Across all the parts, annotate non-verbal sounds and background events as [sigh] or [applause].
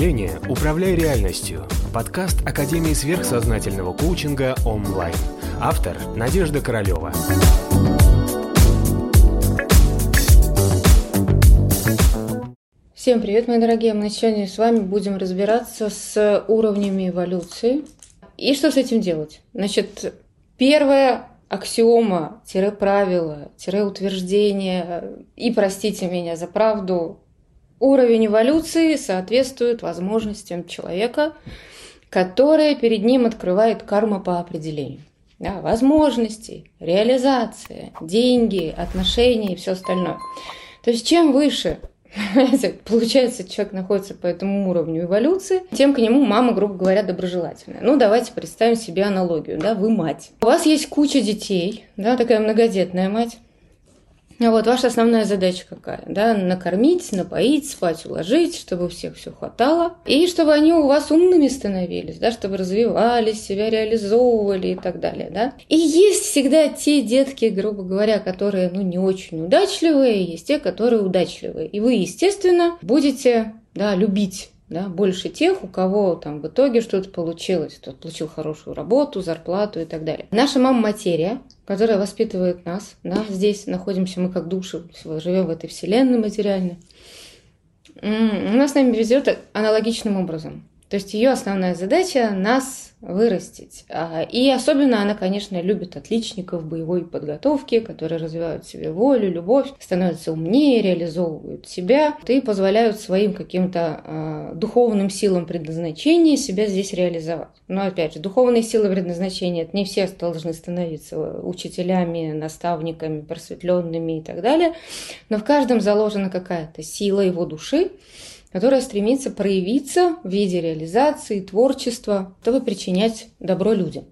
мышления «Управляй реальностью» – подкаст Академии сверхсознательного коучинга онлайн. Автор – Надежда Королева. Всем привет, мои дорогие! Мы сегодня с вами будем разбираться с уровнями эволюции. И что с этим делать? Значит, первое аксиома, тире правило, тире утверждение, и простите меня за правду, уровень эволюции соответствует возможностям человека, которые перед ним открывает карма по определению. Да, возможности, реализация, деньги, отношения и все остальное. То есть чем выше [laughs] Получается, человек находится по этому уровню эволюции, тем к нему мама, грубо говоря, доброжелательная. Ну, давайте представим себе аналогию, да, вы мать. У вас есть куча детей, да, такая многодетная мать. Вот ваша основная задача какая? Да, накормить, напоить, спать, уложить, чтобы у всех все хватало. И чтобы они у вас умными становились, да, чтобы развивались, себя реализовывали и так далее. Да. И есть всегда те детки, грубо говоря, которые ну, не очень удачливые, есть те, которые удачливые. И вы, естественно, будете да, любить да, больше тех, у кого там в итоге что-то получилось, кто получил хорошую работу, зарплату и так далее. Наша мама материя, которая воспитывает нас, да, здесь находимся мы как души, живем в этой вселенной материальной, она с нами везет аналогичным образом. То есть ее основная задача нас вырастить. А, и особенно она, конечно, любит отличников боевой подготовки, которые развивают себе волю, любовь, становятся умнее, реализовывают себя и позволяют своим каким-то э, духовным силам предназначения себя здесь реализовать. Но опять же, духовные силы предназначения это не все должны становиться учителями, наставниками, просветленными и так далее. Но в каждом заложена какая-то сила его души, которая стремится проявиться в виде реализации, творчества, чтобы причинять добро людям.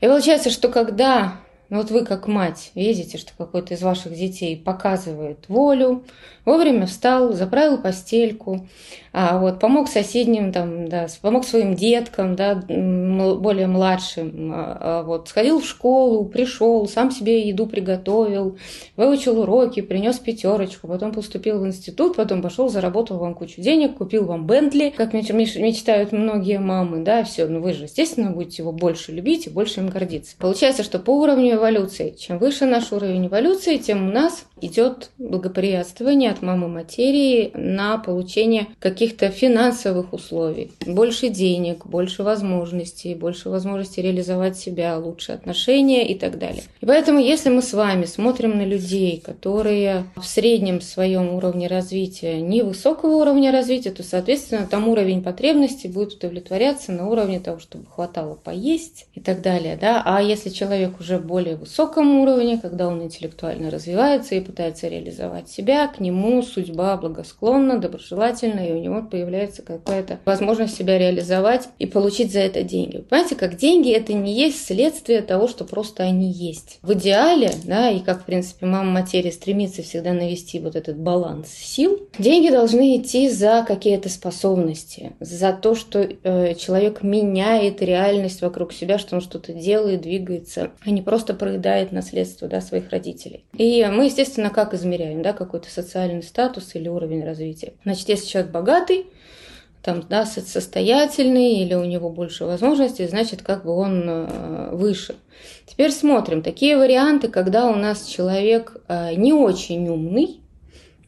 И получается, что когда ну, вот вы как мать видите, что какой-то из ваших детей показывает волю, вовремя встал, заправил постельку, а вот помог соседним, там, да, помог своим деткам, да, более младшим, а, а вот сходил в школу, пришел, сам себе еду приготовил, выучил уроки, принес пятерочку, потом поступил в институт, потом пошел, заработал вам кучу денег, купил вам Бентли, как мечтают многие мамы, да, все, ну вы же, естественно, будете его больше любить и больше им гордиться. Получается, что по уровню эволюции, чем выше наш уровень эволюции, тем у нас идет благоприятствование от мамы материи на получение каких-то финансовых условий. Больше денег, больше возможностей, больше возможностей реализовать себя, лучшие отношения и так далее. И поэтому, если мы с вами смотрим на людей, которые в среднем своем уровне развития невысокого уровня развития, то, соответственно, там уровень потребностей будет удовлетворяться на уровне того, чтобы хватало поесть и так далее. Да? А если человек уже более высоком уровне, когда он интеллектуально развивается и пытается реализовать себя, к нему судьба благосклонна, доброжелательна, и у него появляется какая-то возможность себя реализовать и получить за это деньги. Понимаете, как деньги это не есть следствие того, что просто они есть. В идеале, да, и как, в принципе, мама материя стремится всегда навести вот этот баланс сил, деньги должны идти за какие-то способности, за то, что э, человек меняет реальность вокруг себя, что он что-то делает, двигается, а не просто проедает наследство да, своих родителей. И мы, естественно, как измеряем, да, какой-то социальный статус или уровень развития. Значит, если человек богатый, там, да, состоятельный или у него больше возможностей, значит, как бы он э, выше. Теперь смотрим. Такие варианты, когда у нас человек э, не очень умный,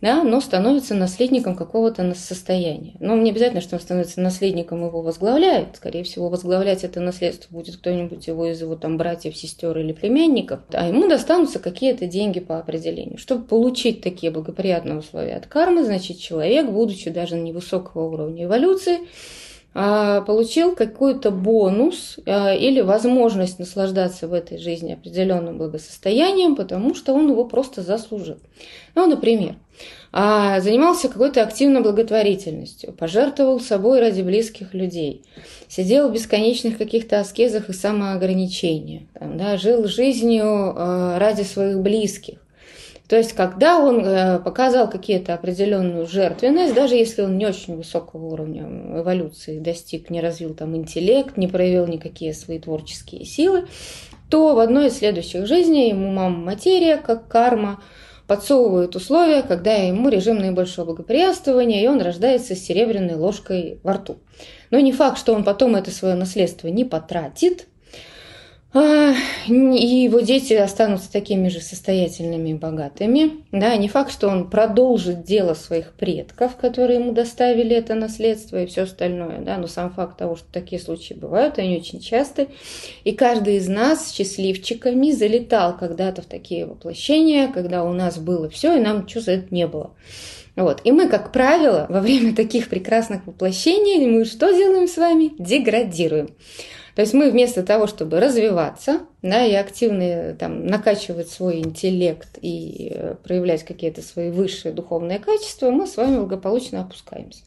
да, но становится наследником какого-то состояния. Но не обязательно, что он становится наследником, его возглавляет. Скорее всего, возглавлять это наследство будет кто-нибудь его из его там братьев, сестер или племянников. А ему достанутся какие-то деньги по определению. Чтобы получить такие благоприятные условия от кармы, значит, человек, будучи даже невысокого уровня эволюции, получил какой-то бонус а, или возможность наслаждаться в этой жизни определенным благосостоянием, потому что он его просто заслужил. Ну, например, а занимался какой-то активной благотворительностью, пожертвовал собой ради близких людей, сидел в бесконечных каких-то аскезах и самоограничениях, да, жил жизнью ради своих близких. То есть, когда он э, показал какие-то определенную жертвенность, даже если он не очень высокого уровня эволюции достиг, не развил там интеллект, не проявил никакие свои творческие силы, то в одной из следующих жизней ему мама материя, как карма, подсовывают условия, когда ему режим наибольшего благоприятствования, и он рождается с серебряной ложкой во рту. Но не факт, что он потом это свое наследство не потратит, и его дети останутся такими же состоятельными и богатыми. Да, не факт, что он продолжит дело своих предков, которые ему доставили это наследство и все остальное. Да, но сам факт того, что такие случаи бывают, они очень часты. И каждый из нас счастливчиками залетал когда-то в такие воплощения, когда у нас было все, и нам ничего за это не было. Вот. И мы, как правило, во время таких прекрасных воплощений, мы что делаем с вами? Деградируем. То есть мы вместо того, чтобы развиваться, да, и активно там, накачивать свой интеллект и э, проявлять какие-то свои высшие духовные качества, мы с вами благополучно опускаемся.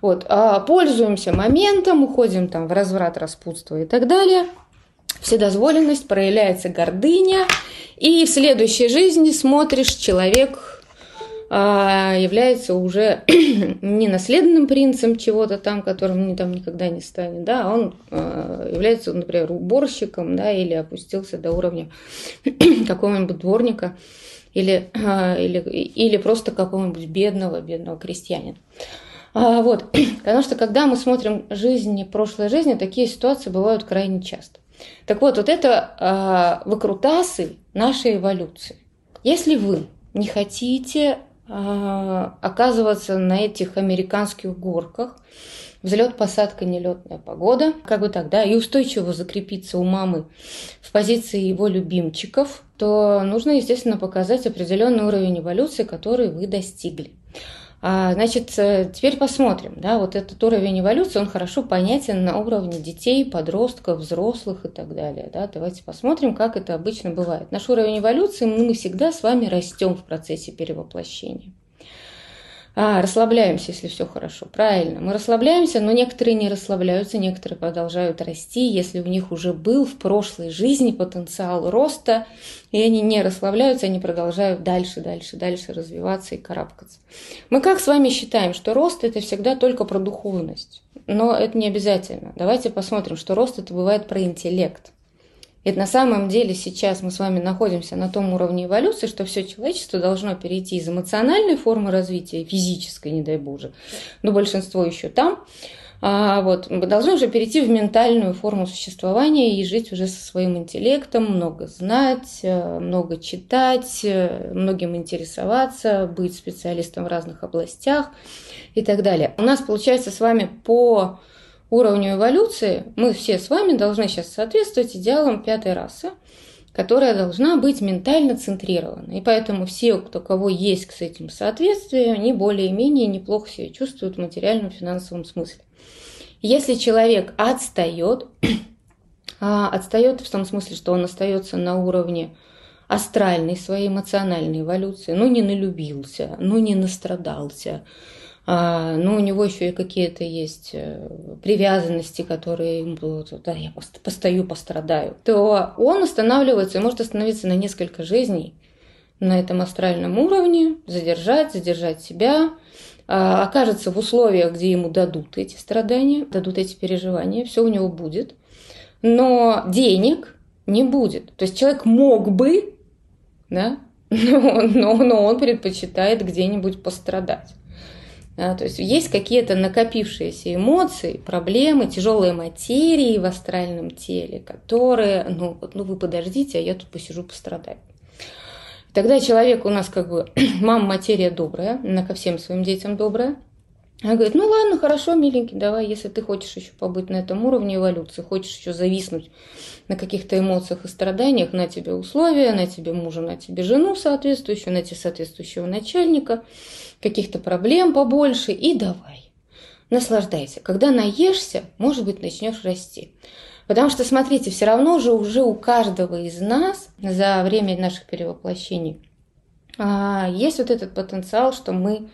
Вот. А пользуемся моментом, уходим там в разврат, распутство и так далее. Вседозволенность, проявляется гордыня, и в следующей жизни смотришь, человек является уже [clears throat] не наследным принцем чего-то там, которым там никогда не станет, да, а он а, является, например, уборщиком, да, или опустился до уровня [clears throat] какого-нибудь дворника, или, а, или, или просто какого-нибудь бедного, бедного крестьянина. Вот. [clears throat] Потому что когда мы смотрим жизни, прошлой жизни, такие ситуации бывают крайне часто. Так вот, вот это выкрутасы нашей эволюции. Если вы не хотите а, оказываться на этих американских горках. Взлет, посадка, нелетная погода. Как бы так, да, и устойчиво закрепиться у мамы в позиции его любимчиков, то нужно, естественно, показать определенный уровень эволюции, который вы достигли. А, значит, э, теперь посмотрим, да, вот этот уровень эволюции, он хорошо понятен на уровне детей, подростков, взрослых и так далее, да, давайте посмотрим, как это обычно бывает. Наш уровень эволюции, мы всегда с вами растем в процессе перевоплощения. А, расслабляемся, если все хорошо. Правильно. Мы расслабляемся, но некоторые не расслабляются, некоторые продолжают расти, если у них уже был в прошлой жизни потенциал роста, и они не расслабляются, они продолжают дальше, дальше, дальше развиваться и карабкаться. Мы как с вами считаем, что рост это всегда только про духовность? Но это не обязательно. Давайте посмотрим, что рост это бывает про интеллект. Это на самом деле сейчас мы с вами находимся на том уровне эволюции, что все человечество должно перейти из эмоциональной формы развития, физической, не дай боже, но большинство еще там, а, вот, мы должны уже перейти в ментальную форму существования и жить уже со своим интеллектом, много знать, э, много читать, э, многим интересоваться, быть специалистом в разных областях и так далее. У нас получается с вами по уровню эволюции мы все с вами должны сейчас соответствовать идеалам пятой расы, которая должна быть ментально центрирована. И поэтому все, кто, кого есть к этим соответствию, они более-менее неплохо себя чувствуют в материальном финансовом смысле. Если человек отстает, [clears throat] а отстает в том смысле, что он остается на уровне астральной своей эмоциональной эволюции, ну не налюбился, ну не настрадался, а, ну, у него еще и какие-то есть э, привязанности, которые ему будут, да, я постою, пострадаю, то он останавливается и может остановиться на несколько жизней на этом астральном уровне, задержать, задержать себя, а, окажется в условиях, где ему дадут эти страдания, дадут эти переживания, все у него будет, но денег не будет. То есть человек мог бы, да, [laughs] но, но, но он предпочитает где-нибудь пострадать. Да, то есть есть какие-то накопившиеся эмоции, проблемы, тяжелые материи в астральном теле, которые, ну, ну вы подождите, а я тут посижу, пострадаю. Тогда человек у нас как бы, [clears throat] мама материя добрая, она ко всем своим детям добрая, она говорит, ну ладно, хорошо, миленький, давай, если ты хочешь еще побыть на этом уровне эволюции, хочешь еще зависнуть на каких-то эмоциях и страданиях, на тебе условия, на тебе мужа, на тебе жену соответствующую, на тебе соответствующего начальника, каких-то проблем побольше, и давай. Наслаждайся. Когда наешься, может быть, начнешь расти. Потому что, смотрите, все равно же уже у каждого из нас за время наших перевоплощений а, есть вот этот потенциал, что мы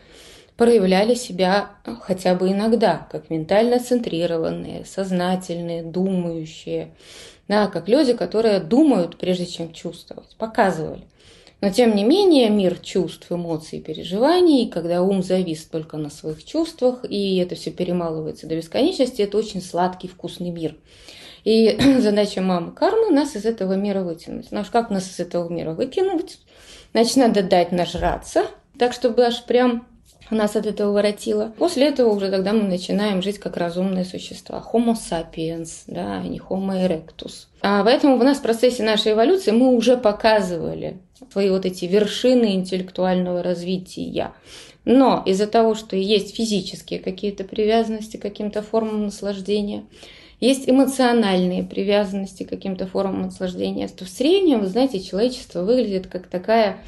проявляли себя хотя бы иногда, как ментально центрированные, сознательные, думающие, да, как люди, которые думают, прежде чем чувствовать, показывали. Но тем не менее мир чувств, эмоций, переживаний, когда ум завис только на своих чувствах, и это все перемалывается до бесконечности, это очень сладкий, вкусный мир. И [clears throat] задача мамы кармы нас из этого мира вытянуть. Ну, как нас из этого мира выкинуть? Значит, надо дать нажраться, так, чтобы аж прям нас от этого воротило. После этого уже тогда мы начинаем жить как разумные существа. Homo sapiens, да, а не Homo erectus. А поэтому в нас в процессе нашей эволюции мы уже показывали свои вот эти вершины интеллектуального развития. Но из-за того, что есть физические какие-то привязанности к каким-то формам наслаждения, есть эмоциональные привязанности к каким-то формам наслаждения, то в среднем, вы знаете, человечество выглядит как такая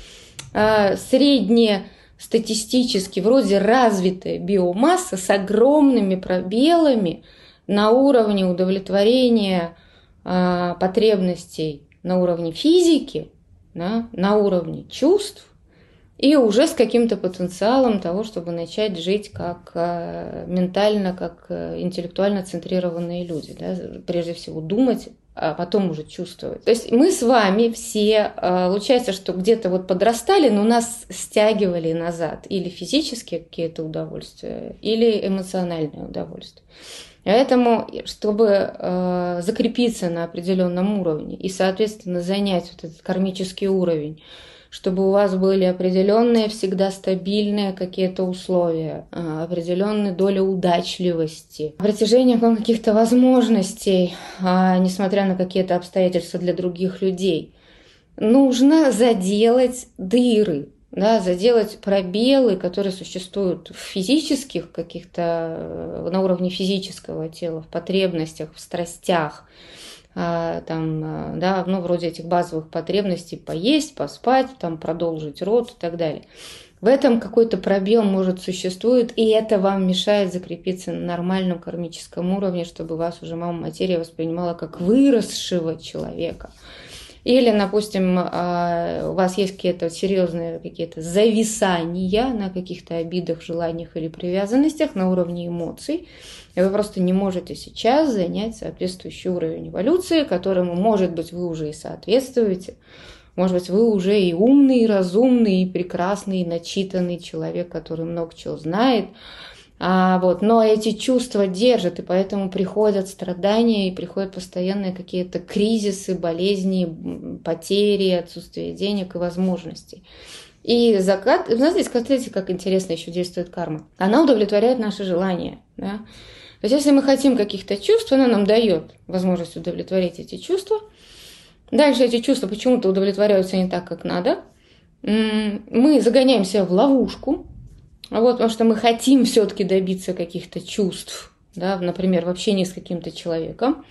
э, средняя статистически вроде развитая биомасса с огромными пробелами на уровне удовлетворения э, потребностей на уровне физики, да, на уровне чувств и уже с каким-то потенциалом того, чтобы начать жить как э, ментально, как э, интеллектуально центрированные люди. Да? Прежде всего думать, а потом уже чувствовать. То есть мы с вами все, э, получается, что где-то вот подрастали, но нас стягивали назад. Или физические какие-то удовольствия, или эмоциональное удовольствие. Поэтому, чтобы э, закрепиться на определенном уровне и, соответственно, занять вот этот кармический уровень, чтобы у вас были определенные, всегда стабильные какие-то условия, а, определенная доля удачливости, протяжение вам каких-то возможностей, а, несмотря на какие-то обстоятельства для других людей. Нужно заделать дыры, да, заделать пробелы, которые существуют в физических каких-то, э, на уровне физического тела, в потребностях, в страстях, там, а, да, ну, вроде этих базовых потребностей поесть, поспать, там, продолжить род и так далее. В этом какой-то пробел, может, существует, и это вам мешает закрепиться на нормальном кармическом уровне, чтобы вас уже мама материя воспринимала как выросшего человека. Или, допустим, а, у вас есть какие-то серьезные какие-то зависания на каких-то обидах, желаниях или привязанностях на уровне эмоций, и вы просто не можете сейчас занять соответствующий уровень эволюции, которому, может быть, вы уже и соответствуете. Может быть, вы уже и умный, и разумный, и прекрасный, и начитанный человек, который много чего знает. А, вот, но эти чувства держат, и поэтому приходят страдания, и приходят постоянные какие-то кризисы, болезни, потери, отсутствие денег и возможностей. И закат, знаете, смотрите, как интересно еще действует карма. Она удовлетворяет наши желания. Да? То есть, если мы хотим каких-то чувств, она нам дает возможность удовлетворить эти чувства. Дальше эти чувства почему-то удовлетворяются не так, как надо. Мы загоняем себя в ловушку, вот, потому что мы хотим все-таки добиться каких-то чувств, да, например, в общении с каким-то человеком.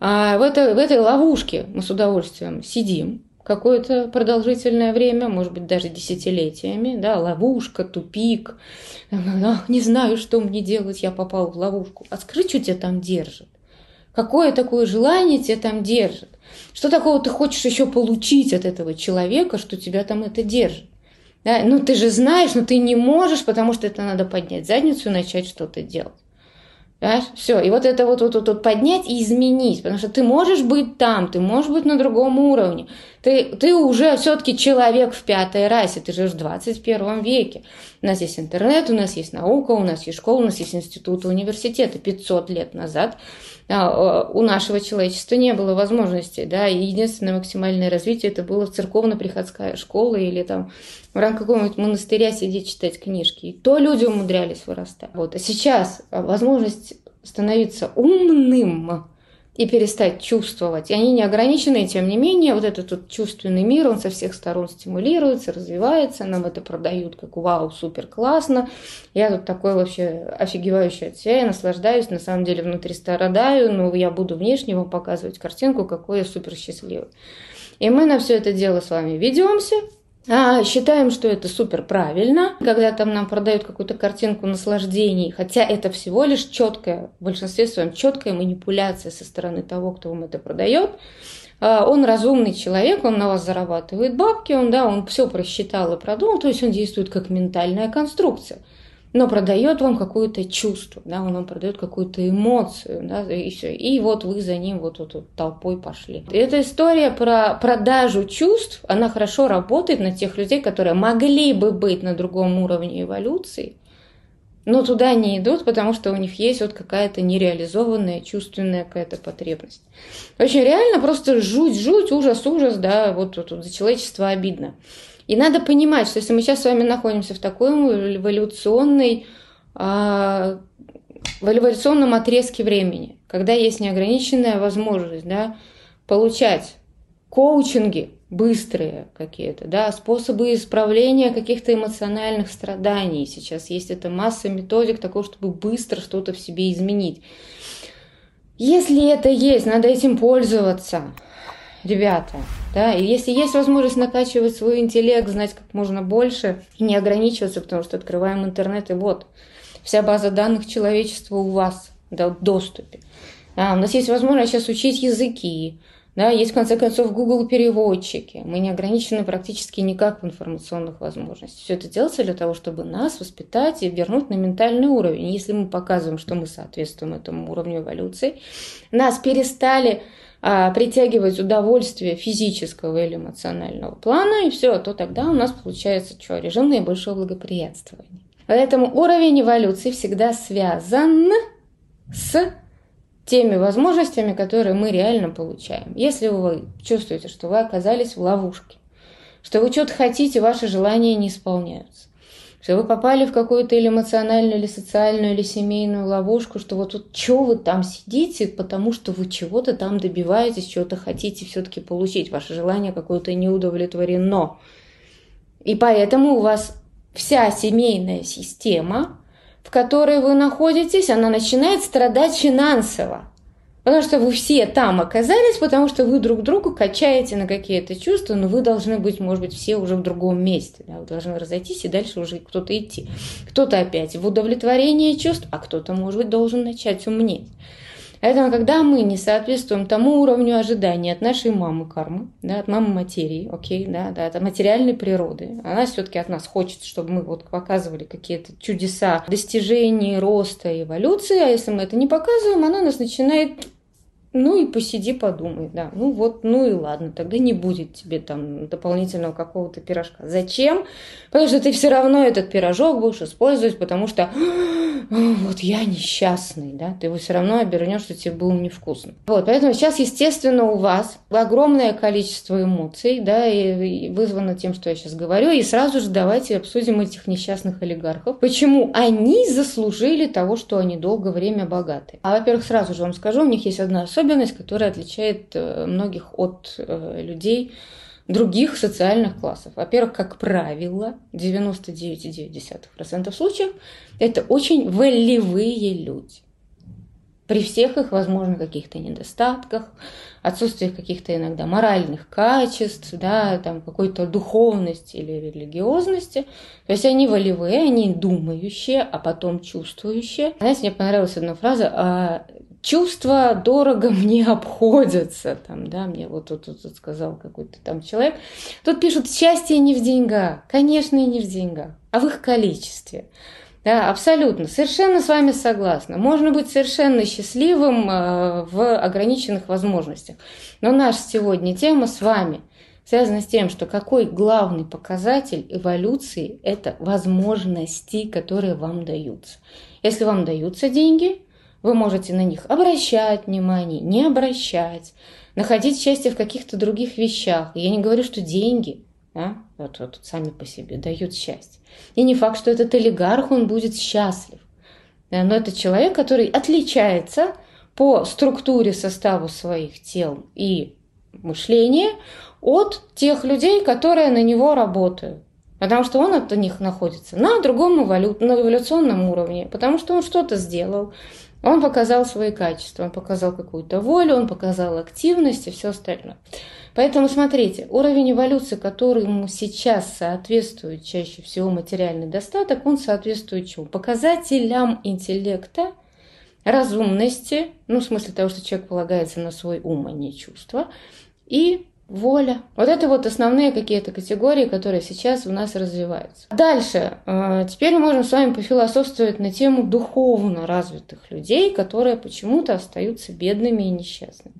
А в, это, в этой ловушке мы с удовольствием сидим, какое-то продолжительное время, может быть, даже десятилетиями, да, ловушка, тупик, не знаю, что мне делать, я попал в ловушку. А скажи, что тебя там держит? Какое такое желание тебя там держит? Что такого ты хочешь еще получить от этого человека, что тебя там это держит? Да? Ну, ты же знаешь, но ты не можешь, потому что это надо поднять задницу и начать что-то делать. Понимаешь? Все. И вот это вот, вот, вот, вот поднять и изменить. Потому что ты можешь быть там, ты можешь быть на другом уровне. Ты, ты уже все-таки человек в пятой расе, ты живешь в 21 веке. У нас есть интернет, у нас есть наука, у нас есть школа, у нас есть институты, университеты. 500 лет назад а, у нашего человечества не было возможностей. Да, и единственное максимальное развитие это было церковно-приходская школа или там в рамках какого-нибудь монастыря сидеть читать книжки. И то люди умудрялись вырастать. Вот. А сейчас возможность становиться умным и перестать чувствовать. И они не ограничены, тем не менее, вот этот вот чувственный мир, он со всех сторон стимулируется, развивается, нам это продают как вау, супер классно. Я тут такой вообще офигевающий от себя, я наслаждаюсь, на самом деле внутри страдаю, но я буду внешне вам показывать картинку, какой я супер счастливый. И мы на все это дело с вами ведемся, а, считаем, что это супер правильно, когда там нам продают какую-то картинку наслаждений, хотя это всего лишь четкая, в большинстве своем четкая манипуляция со стороны того, кто вам это продает. А, он разумный человек, он на вас зарабатывает бабки, он, да, он все просчитал и продумал, то есть он действует как ментальная конструкция но продает вам какое-то чувство, да, он вам продает какую-то эмоцию, да, и все. И вот вы за ним вот, вот, вот толпой пошли. Эта история про продажу чувств, она хорошо работает на тех людей, которые могли бы быть на другом уровне эволюции, но туда не идут, потому что у них есть вот какая-то нереализованная чувственная какая-то потребность. Очень реально просто жуть, жуть, ужас, ужас, да, вот, вот, вот за человечество обидно. И надо понимать, что если мы сейчас с вами находимся в такой эволюционной, а, в эволюционном отрезке времени, когда есть неограниченная возможность да, получать коучинги быстрые какие-то, да, способы исправления каких-то эмоциональных страданий. Сейчас есть эта масса методик такого, чтобы быстро что-то в себе изменить. Если это есть, надо этим пользоваться, ребята. Да? И если есть возможность накачивать свой интеллект, знать как можно больше и не ограничиваться, потому что открываем интернет, и вот вся база данных человечества у вас да, в доступе. Да, у нас есть возможность сейчас учить языки, да, есть, в конце концов, Google переводчики. Мы не ограничены практически никак в информационных возможностях. Все это делается для того, чтобы нас воспитать и вернуть на ментальный уровень. Если мы показываем, что мы соответствуем этому уровню эволюции, нас перестали притягивать удовольствие физического или эмоционального плана, и все, то тогда у нас получается что? Режим наибольшего благоприятствования. Поэтому уровень эволюции всегда связан с теми возможностями, которые мы реально получаем. Если вы чувствуете, что вы оказались в ловушке, что вы что-то хотите, ваши желания не исполняются, что вы попали в какую-то или эмоциональную, или социальную, или семейную ловушку, что вот тут что вы там сидите, потому что вы чего-то там добиваетесь, чего-то хотите все-таки получить, ваше желание какое-то не удовлетворено. И поэтому у вас вся семейная система в которой вы находитесь, она начинает страдать финансово. Потому что вы все там оказались, потому что вы друг другу качаете на какие-то чувства, но вы должны быть, может быть, все уже в другом месте. Да? Вы должны разойтись и дальше уже кто-то идти. Кто-то опять в удовлетворение чувств, а кто-то, может быть, должен начать умнеть. Поэтому, когда мы не соответствуем тому уровню ожиданий от нашей мамы кармы, да, от мамы материи, окей, да, да, от материальной природы, она все-таки от нас хочет, чтобы мы вот показывали какие-то чудеса достижений, роста, эволюции, а если мы это не показываем, она нас начинает ну и посиди, подумай, да. Ну вот, ну и ладно, тогда не будет тебе там дополнительного какого-то пирожка. Зачем? Потому что ты все равно этот пирожок будешь использовать, потому что вот я несчастный, да, ты его все равно обернешь, что тебе было невкусно. Вот, поэтому сейчас, естественно, у вас огромное количество эмоций, да, и вызвано тем, что я сейчас говорю, и сразу же давайте обсудим этих несчастных олигархов. Почему они заслужили того, что они долгое время богаты? А, во-первых, сразу же вам скажу, у них есть одна особенность, особенность, которая отличает э, многих от э, людей других социальных классов. Во-первых, как правило, 99,9% случаев это очень волевые люди. При всех их, возможно, каких-то недостатках, отсутствии каких-то иногда моральных качеств, да, там какой-то духовности или религиозности. То есть они волевые, они думающие, а потом чувствующие. Знаете, мне понравилась одна фраза, а чувства дорого мне обходятся, там, да, мне вот тут, тут, тут сказал какой-то там человек. Тут пишут, счастье не в деньгах. Конечно, и не в деньгах, а в их количестве. Да, абсолютно, совершенно с вами согласна. Можно быть совершенно счастливым э, в ограниченных возможностях. Но наша сегодня тема с вами связана с тем, что какой главный показатель эволюции – это возможности, которые вам даются. Если вам даются деньги, вы можете на них обращать внимание, не обращать, находить счастье в каких-то других вещах. Я не говорю, что деньги да, вот, вот сами по себе дают счастье. И не факт, что этот олигарх, он будет счастлив. Но это человек, который отличается по структуре, составу своих тел и мышления от тех людей, которые на него работают. Потому что он от них находится на другом эволю... на эволюционном уровне, потому что он что-то сделал, он показал свои качества, он показал какую-то волю, он показал активность и все остальное. Поэтому смотрите, уровень эволюции, которому сейчас соответствует чаще всего материальный достаток, он соответствует чему? Показателям интеллекта, разумности, ну, в смысле того, что человек полагается на свой ум, а не чувства, и воля. Вот это вот основные какие-то категории, которые сейчас у нас развиваются. Дальше. Э, теперь мы можем с вами пофилософствовать на тему духовно развитых людей, которые почему-то остаются бедными и несчастными.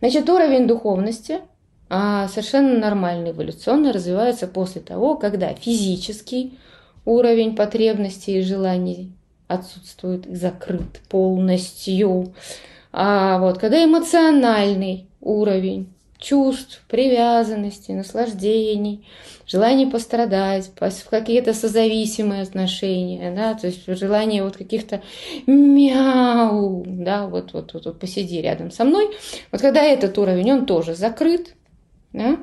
Значит, уровень духовности а, совершенно нормально эволюционно развивается после того, когда физический уровень потребностей и желаний отсутствует закрыт полностью. А вот когда эмоциональный уровень чувств, привязанности, наслаждений, желание пострадать, в какие-то созависимые отношения, да, то есть желание вот каких-то мяу, да, вот, вот, вот, вот посиди рядом со мной. Вот когда этот уровень, он тоже закрыт, да,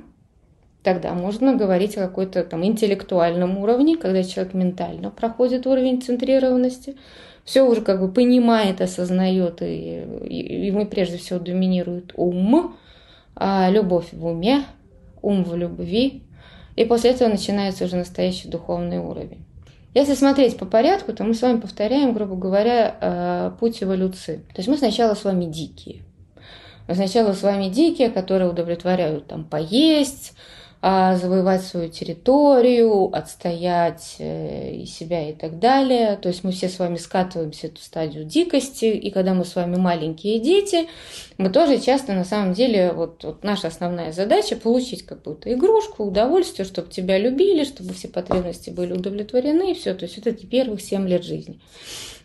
тогда можно говорить о какой-то там интеллектуальном уровне, когда человек ментально проходит уровень центрированности, все уже как бы понимает, осознает, и, и, ему прежде всего доминирует ум, любовь в уме, ум в любви, и после этого начинается уже настоящий духовный уровень. Если смотреть по порядку, то мы с вами повторяем, грубо говоря, э, путь эволюции. То есть мы сначала с вами дикие. Сначала с вами дикие, которые удовлетворяют там поесть, а, завоевать свою территорию, отстоять э, и себя и так далее. То есть мы все с вами скатываемся эту стадию дикости, и когда мы с вами маленькие дети, мы тоже часто на самом деле, вот, вот наша основная задача получить какую-то игрушку, удовольствие, чтобы тебя любили, чтобы все потребности были удовлетворены, и все. То есть вот эти первых 7 лет жизни.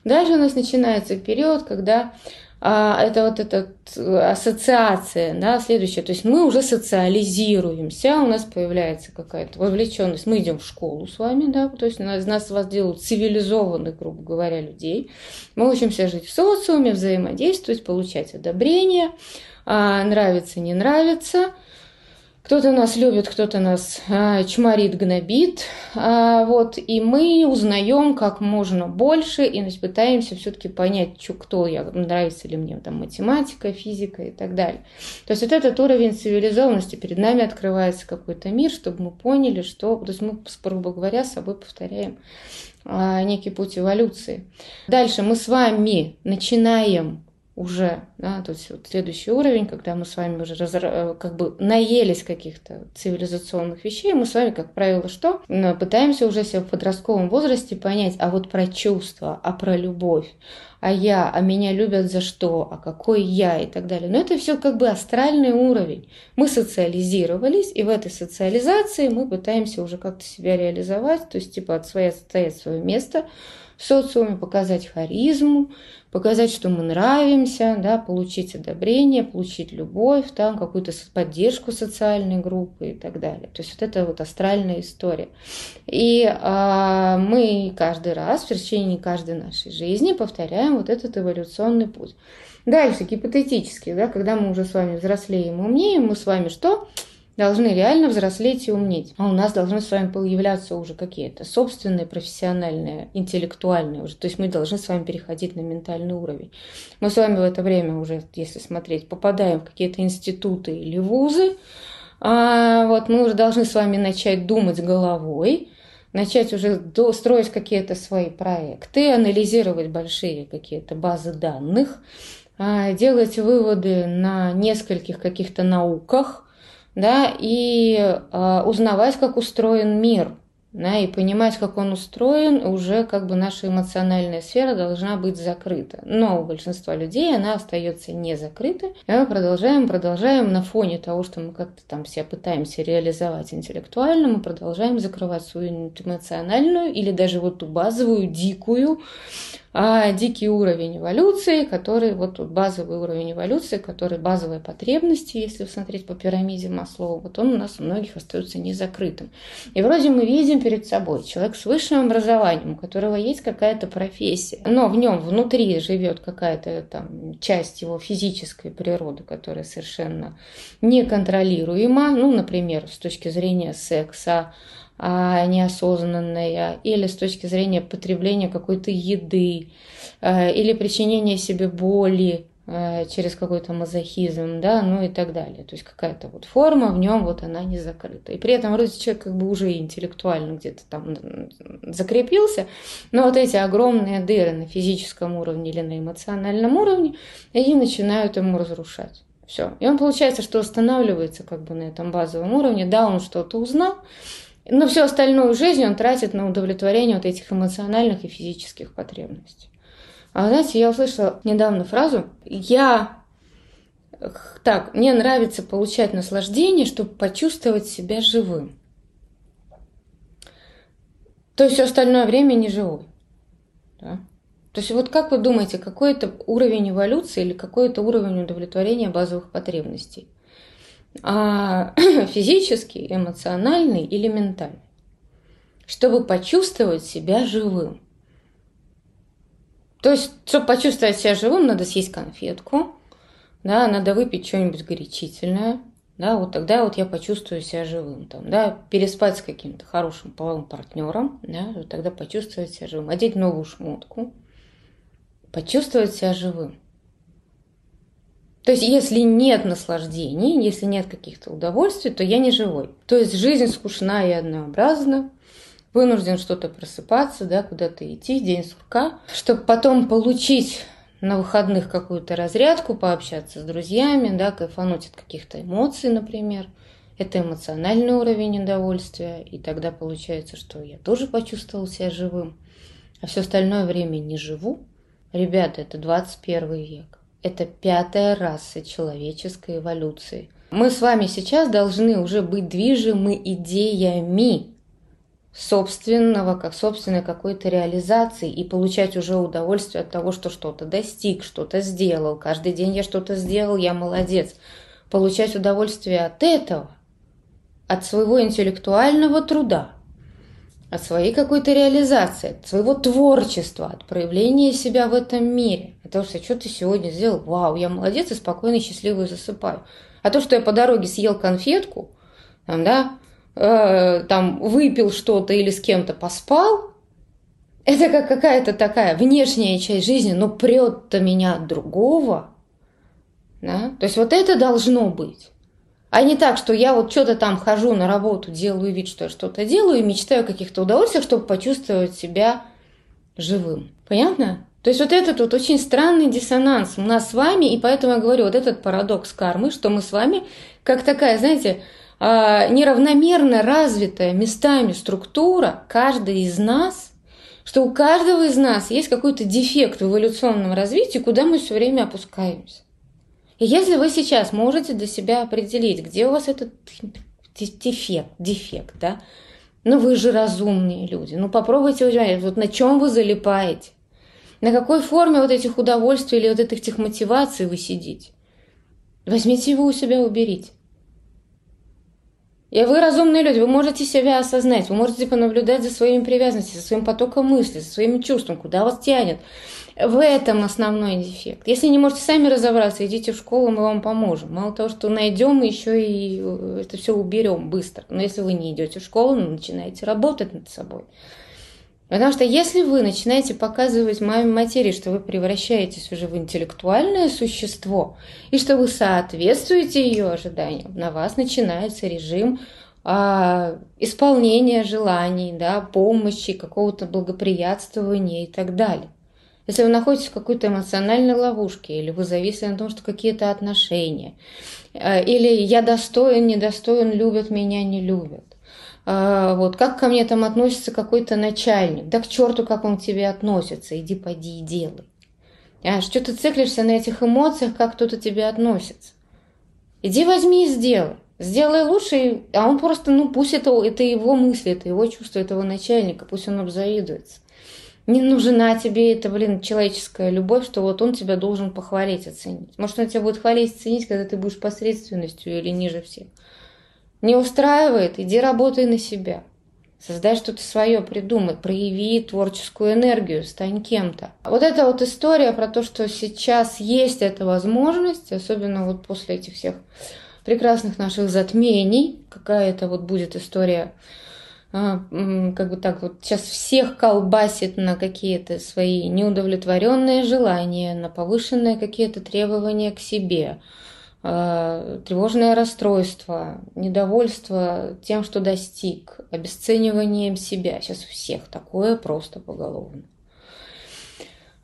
Дальше у нас начинается период, когда а, это вот эта ассоциация, да, следующая. То есть мы уже социализируемся, у нас появляется какая-то вовлеченность. Мы идем в школу с вами, да, то есть из нас вас делают цивилизованных, грубо говоря, людей. Мы учимся жить в социуме, взаимодействовать, получать одобрение, а, нравится, не нравится – кто-то нас любит, кто-то нас а, чморит, гнобит. А, вот, и мы узнаем как можно больше и пытаемся все-таки понять, что, кто я, нравится ли мне там, математика, физика и так далее. То есть вот этот уровень цивилизованности, перед нами открывается какой-то мир, чтобы мы поняли, что... То есть мы, грубо говоря, с собой повторяем а, некий путь эволюции. Дальше мы с вами начинаем уже, да, то есть вот следующий уровень, когда мы с вами уже разра... Э, как бы наелись каких-то цивилизационных вещей, мы с вами, как правило, что? Пытаемся уже себя в подростковом возрасте понять, а вот про чувства, а про любовь, а я, а меня любят за что, а какой я и так далее. Но это все как бы астральный уровень. Мы социализировались, и в этой социализации мы пытаемся уже как-то себя реализовать, то есть типа отстоять свое место в социуме, показать харизму, показать, что мы нравимся, да, получить одобрение, получить любовь, там, какую-то поддержку социальной группы и так далее. То есть вот это вот астральная история. И а, мы каждый раз в течение каждой нашей жизни повторяем вот этот эволюционный путь. Дальше, гипотетически, да, когда мы уже с вами взрослеем и умнеем, мы с вами что? Должны реально взрослеть и умнеть. А у нас должны с вами появляться уже какие-то собственные, профессиональные, интеллектуальные уже. То есть мы должны с вами переходить на ментальный уровень. Мы с вами в это время уже, если смотреть, попадаем в какие-то институты или вузы. А вот мы уже должны с вами начать думать головой, начать уже строить какие-то свои проекты, анализировать большие какие-то базы данных, а, делать выводы на нескольких каких-то науках, да, и э, узнавать, как устроен мир, да, и понимать, как он устроен, уже как бы наша эмоциональная сфера должна быть закрыта. Но у большинства людей она остается не закрыта. И мы продолжаем, продолжаем на фоне того, что мы как-то там себя пытаемся реализовать интеллектуально, мы продолжаем закрывать свою эмоциональную или даже вот ту базовую, дикую а дикий уровень эволюции, который, вот базовый уровень эволюции, который базовые потребности, если смотреть по пирамиде Маслоу, вот он у нас у многих остается незакрытым. И вроде мы видим перед собой человек с высшим образованием, у которого есть какая-то профессия, но в нем внутри живет какая-то там часть его физической природы, которая совершенно неконтролируема, ну, например, с точки зрения секса, а, неосознанное, или с точки зрения потребления какой-то еды, а, или причинения себе боли а, через какой-то мазохизм, да, ну и так далее. То есть какая-то вот форма в нем вот она не закрыта. И при этом вроде человек как бы уже интеллектуально где-то там закрепился, но вот эти огромные дыры на физическом уровне или на эмоциональном уровне, они начинают ему разрушать. Все. И он получается, что останавливается как бы на этом базовом уровне. Да, он что-то узнал, но всю остальную жизнь он тратит на удовлетворение вот этих эмоциональных и физических потребностей. А знаете, я услышала недавно фразу «Я так, мне нравится получать наслаждение, чтобы почувствовать себя живым. То есть все остальное время не живой. Да? То есть вот как вы думаете, какой это уровень эволюции или какой это уровень удовлетворения базовых потребностей? А [clears throat] физический, эмоциональный или ментальный, чтобы почувствовать себя живым. То есть, чтобы почувствовать себя живым, надо съесть конфетку, да, надо выпить что-нибудь горячительное, да, вот тогда вот я почувствую себя живым, там, да, переспать с каким-то хорошим половым партнером, да, вот тогда почувствовать себя живым, одеть новую шмотку, почувствовать себя живым. То есть, если нет наслаждений, если нет каких-то удовольствий, то я не живой. То есть, жизнь скучна и однообразна, вынужден что-то просыпаться, да, куда-то идти, день сурка, чтобы потом получить на выходных какую-то разрядку, пообщаться с друзьями, да, кайфануть от каких-то эмоций, например. Это эмоциональный уровень удовольствия, и тогда получается, что я тоже почувствовал себя живым, а все остальное время не живу. Ребята, это 21 век. Это пятая раса человеческой эволюции. Мы с вами сейчас должны уже быть движимы идеями собственного, как собственной какой-то реализации и получать уже удовольствие от того, что что-то достиг, что-то сделал. Каждый день я что-то сделал, я молодец. Получать удовольствие от этого, от своего интеллектуального труда, от своей какой-то реализации, от своего творчества, от проявления себя в этом мире. От того, что что ты сегодня сделал, вау, я молодец и спокойно и счастливо засыпаю. А то, что я по дороге съел конфетку, там, да, э, там выпил что-то или с кем-то поспал, это как какая-то такая внешняя часть жизни, но прет-то меня от другого. Да? То есть вот это должно быть. А не так, что я вот что-то там хожу на работу, делаю вид, что я что-то делаю и мечтаю о каких-то удовольствиях, чтобы почувствовать себя живым. Понятно? То есть вот этот вот очень странный диссонанс у нас с вами, и поэтому я говорю, вот этот парадокс кармы, что мы с вами как такая, знаете, а, неравномерно развитая местами структура, каждый из нас, что у каждого из нас есть какой-то дефект в эволюционном развитии, куда мы все время опускаемся. И если вы сейчас можете для себя определить, где у вас этот дефект, дефект, да, ну вы же разумные люди, ну попробуйте узнать, вот на чем вы залипаете, на какой форме вот этих удовольствий или вот этих мотиваций вы сидите. Возьмите его у себя, уберите. И вы разумные люди, вы можете себя осознать, вы можете понаблюдать за своими привязанностями, за своим потоком мысли, за своими чувствами, куда вас тянет. В этом основной дефект. Если не можете сами разобраться, идите в школу, мы вам поможем. Мало того, что найдем, еще и э, это все уберем быстро. Но если вы не идете в школу, ну, начинаете работать над собой. Потому что если вы начинаете показывать маме материи, что вы превращаетесь уже в интеллектуальное существо, и что вы соответствуете ее ожиданиям, на вас начинается режим а, исполнения желаний, да, помощи, какого-то благоприятствования и так далее. Если вы находитесь в какой-то эмоциональной ловушке, или вы зависли на том, что какие-то отношения, а, или я достоин, недостоин, любят меня, не любят, вот, как ко мне там относится какой-то начальник, да к черту, как он к тебе относится, иди поди и делай. А что ты циклишься на этих эмоциях, как кто-то тебе относится? Иди возьми и сделай. Сделай лучше, а он просто, ну пусть это, это его мысли, это его чувство этого начальника, пусть он обзавидуется. Не нужна тебе эта, блин, человеческая любовь, что вот он тебя должен похвалить, оценить. Может, он тебя будет хвалить, оценить, когда ты будешь посредственностью или ниже всех. Не устраивает, иди работай на себя. Создай что-то свое, придумай, прояви творческую энергию, стань кем-то. Вот эта вот история про то, что сейчас есть эта возможность, особенно вот после этих всех прекрасных наших затмений, какая-то вот будет история, а, как бы так вот сейчас всех колбасит на какие-то свои неудовлетворенные желания, на повышенные какие-то требования к себе, тревожное расстройство, недовольство тем, что достиг, обесцениванием себя. Сейчас у всех такое просто поголовно.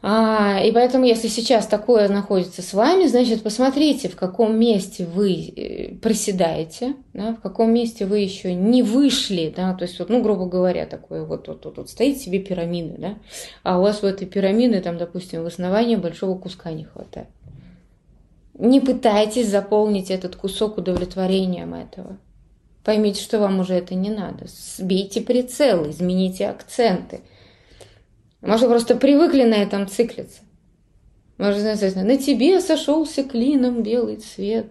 А, и поэтому, если сейчас такое находится с вами, значит, посмотрите, в каком месте вы э, проседаете, да, в каком месте вы еще не вышли, да, то есть, вот, ну, грубо говоря, такое вот, вот, вот, вот стоит себе пирамида, да, а у вас в этой пирамиде, там, допустим, в основании большого куска не хватает. Не пытайтесь заполнить этот кусок удовлетворением этого. Поймите, что вам уже это не надо. Сбейте прицел, измените акценты. Может, просто привыкли на этом циклиться. Может, знаете, на тебе сошелся клином белый цвет.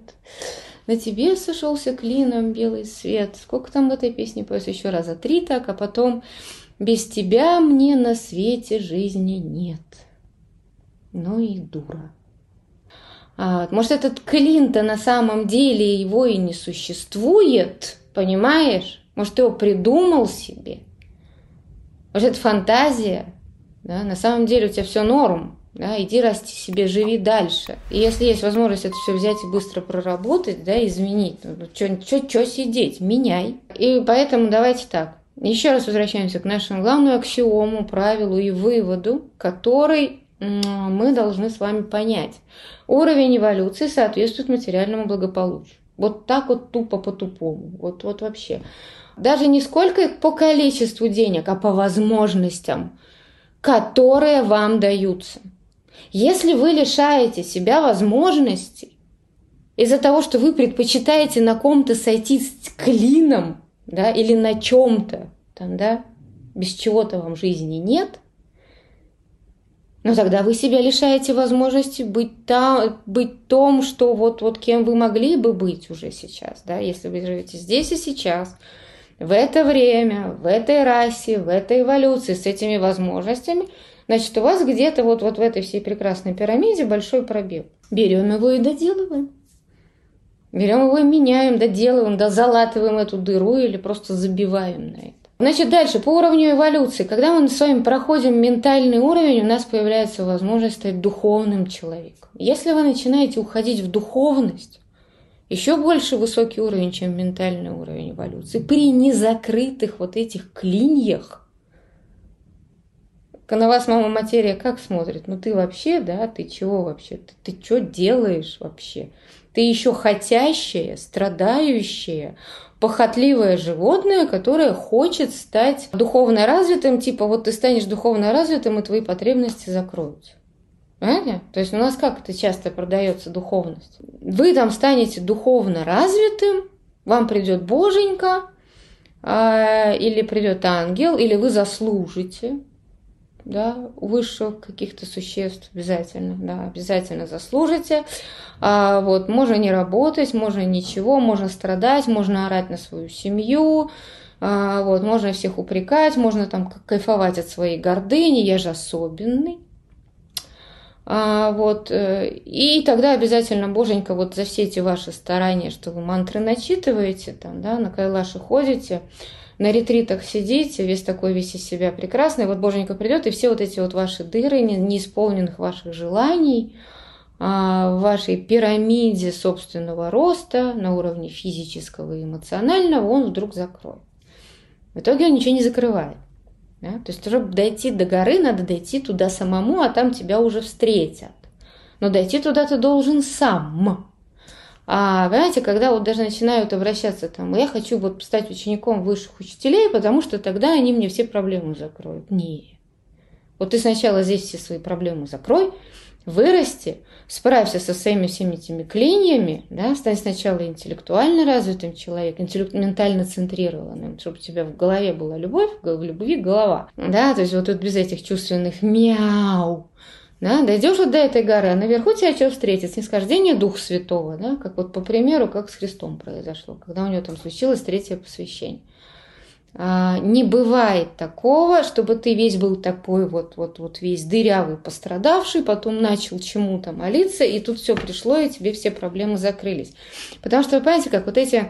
на тебе сошелся клином белый свет. Сколько там в этой песне поется еще раза три так, а потом без тебя мне на свете жизни нет. Ну и дура. А, может, этот клин-то на самом деле его и не существует, понимаешь? Может, ты его придумал себе? Может, это фантазия? Да? На самом деле у тебя все норм. Да? Иди расти себе, живи дальше. И если есть возможность это все взять и быстро проработать, да, изменить, ну, что сидеть, меняй. И поэтому давайте так. Еще раз возвращаемся к нашему главному аксиому, правилу и выводу, который мы должны с вами понять. Уровень эволюции соответствует материальному благополучию. Вот так вот тупо по-тупому. Вот, вот вообще. Даже не сколько по количеству денег, а по возможностям, которые вам даются. Если вы лишаете себя возможностей из-за того, что вы предпочитаете на ком-то сойти с клином, да, или на чем-то, там, да, без чего-то вам жизни нет, ну тогда вы себя лишаете возможности быть, там, быть том, что вот, вот кем вы могли бы быть уже сейчас, да, если вы живете здесь и сейчас, в это время, в этой расе, в этой эволюции, с этими возможностями, значит, у вас где-то вот, вот в этой всей прекрасной пирамиде большой пробел. Берем его и доделываем. Берем его и меняем, доделываем, да залатываем эту дыру или просто забиваем на это. Значит, дальше, по уровню эволюции. Когда мы с вами проходим ментальный уровень, у нас появляется возможность стать духовным человеком. Если вы начинаете уходить в духовность, еще больше высокий уровень, чем ментальный уровень эволюции, при незакрытых вот этих клиньях, на вас мама материя как смотрит? Ну ты вообще, да, ты чего вообще? Ты, ты что делаешь вообще? Ты еще хотящее, страдающее, похотливое животное, которое хочет стать духовно развитым, типа вот ты станешь духовно развитым, и твои потребности закроются. Понимаете? То есть у нас как это часто продается духовность? Вы там станете духовно развитым, вам придет боженька, а, или придет ангел, или вы заслужите, да, высших каких-то существ обязательно, да, обязательно заслужите. А, вот, можно не работать, можно ничего, можно страдать, можно орать на свою семью, а, вот, можно всех упрекать, можно там кайфовать от своей гордыни, я же особенный. А, вот, э, и тогда обязательно, боженька, вот за все эти ваши старания, что вы мантры начитываете, там, да, на кайлаши ходите, на ретритах сидите, весь такой весь из себя прекрасный, вот Боженька придет, и все вот эти вот ваши дыры неисполненных ваших желаний, а, в вашей пирамиде собственного роста на уровне физического и эмоционального, он вдруг закроет. В итоге он ничего не закрывает. Да? То есть, чтобы дойти до горы, надо дойти туда самому, а там тебя уже встретят. Но дойти туда ты должен сам. А, понимаете, когда вот даже начинают обращаться там, я хочу вот стать учеником высших учителей, потому что тогда они мне все проблемы закроют. Не. Вот ты сначала здесь все свои проблемы закрой, вырасти, справься со своими всеми этими клиньями, да, стань сначала интеллектуально развитым человеком, ментально центрированным, чтобы у тебя в голове была любовь, в любви голова, да, то есть вот тут без этих чувственных мяу, да, дойдешь вот до этой горы, а наверху тебя что встретит? Снисхождение Духа Святого, да, как вот по примеру, как с Христом произошло, когда у него там случилось третье посвящение. А, не бывает такого, чтобы ты весь был такой вот, вот, вот весь дырявый, пострадавший, потом начал чему-то молиться, и тут все пришло, и тебе все проблемы закрылись. Потому что вы понимаете, как вот эти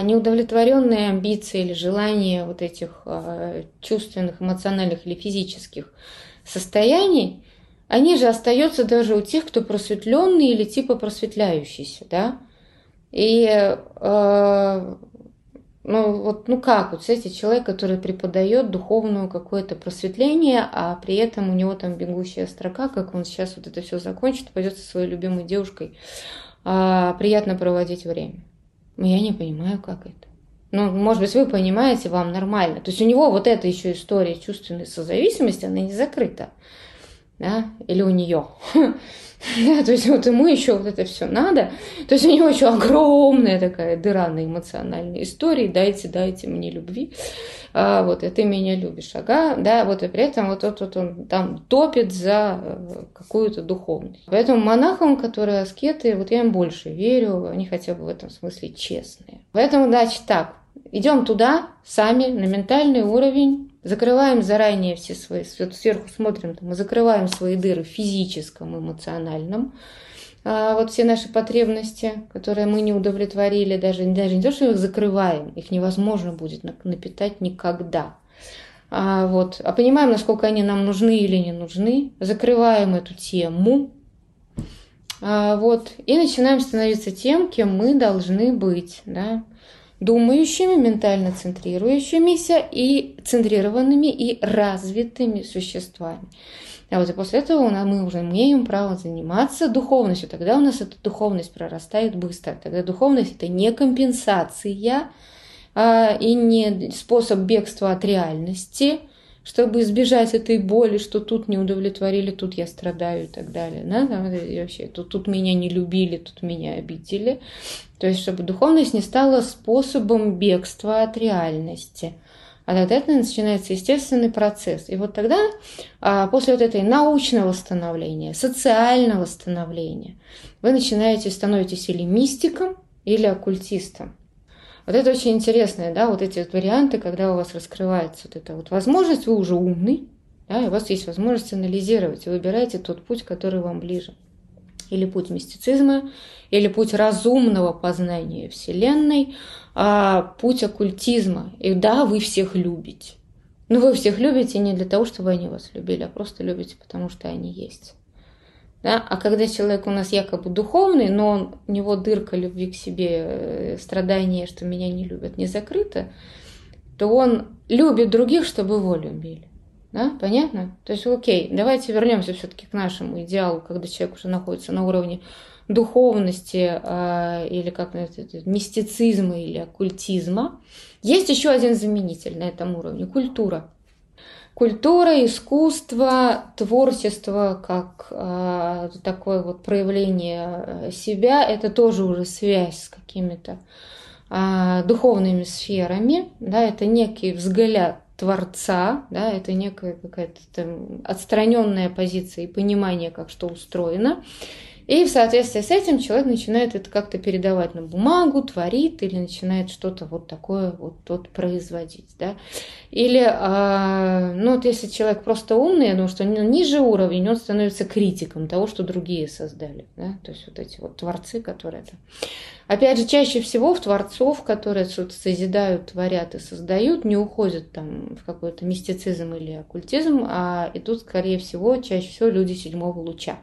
неудовлетворенные амбиции или желания вот этих э, чувственных, эмоциональных или физических состояний, они же остаются даже у тех, кто просветленный или типа просветляющийся, да. И э, ну вот, ну как, вот, кстати, человек, который преподает духовную какое-то просветление, а при этом у него там бегущая строка, как он сейчас вот это все закончит, пойдет со своей любимой девушкой а, приятно проводить время. Я не понимаю, как это. Ну, может быть, вы понимаете, вам нормально. То есть у него вот эта еще история чувственной созависимости, она не закрыта. Да, или у нее. [laughs] Да, то есть вот ему еще вот это все надо. То есть у него еще огромная такая дыра на эмоциональной истории. Дайте, дайте мне любви. А, вот, и ты меня любишь. Ага, да, вот и при этом вот, вот, вот он там топит за э, какую-то духовность. Поэтому монахам, которые аскеты, вот я им больше верю, они хотя бы в этом смысле честные. Поэтому, значит, так, идем туда сами на ментальный уровень, закрываем заранее все свои, сверху смотрим, мы закрываем свои дыры в физическом, эмоциональном, а, вот все наши потребности, которые мы не удовлетворили, даже, даже не то, что их закрываем, их невозможно будет напитать никогда. А, вот, а понимаем, насколько они нам нужны или не нужны, закрываем эту тему, а, вот, и начинаем становиться тем, кем мы должны быть, да, думающими, ментально центрирующимися и центрированными и развитыми существами. А вот и после этого мы уже имеем право заниматься духовностью. Тогда у нас эта духовность прорастает быстро. Тогда духовность это не компенсация а, и не способ бегства от реальности, чтобы избежать этой боли, что тут не удовлетворили, тут я страдаю и так далее. Да? И вообще, тут, тут меня не любили, тут меня обидели. То есть, чтобы духовность не стала способом бегства от реальности. А тогда это начинается естественный процесс. И вот тогда, а, после вот этой научного становления, социального становления, вы начинаете, становитесь или мистиком, или оккультистом. Вот это очень интересно, да, вот эти вот варианты, когда у вас раскрывается вот эта вот возможность, вы уже умный, да, и у вас есть возможность анализировать, и выбираете тот путь, который вам ближе. Или путь мистицизма, или путь разумного познания Вселенной, а путь оккультизма. И да, вы всех любите. Но вы всех любите не для того, чтобы они вас любили, а просто любите, потому что они есть. Да? А когда человек у нас якобы духовный, но он, у него дырка любви к себе, э, страдание, что меня не любят, не закрыто, то он любит других, чтобы его любили. Да? Понятно? То есть, окей, давайте вернемся все-таки к нашему идеалу, когда человек уже находится на уровне духовности э, или как это, мистицизма или оккультизма. Есть еще один заменитель на этом уровне – культура. Культура, искусство, творчество как э, такое вот проявление э, себя, это тоже уже связь с какими-то э, духовными сферами, да, это некий взгляд Творца, да, это некая какая-то отстраненная позиция и понимание, как что устроено. И в соответствии с этим человек начинает это как-то передавать на бумагу, творит или начинает что-то вот такое вот, вот производить. Да? Или, а, ну вот если человек просто умный, я думаю, что ниже уровень, он становится критиком того, что другие создали. Да? То есть вот эти вот творцы, которые это Опять же, чаще всего в творцов, которые что-то созидают, творят и создают, не уходят там в какой-то мистицизм или оккультизм, а идут, скорее всего, чаще всего люди седьмого луча,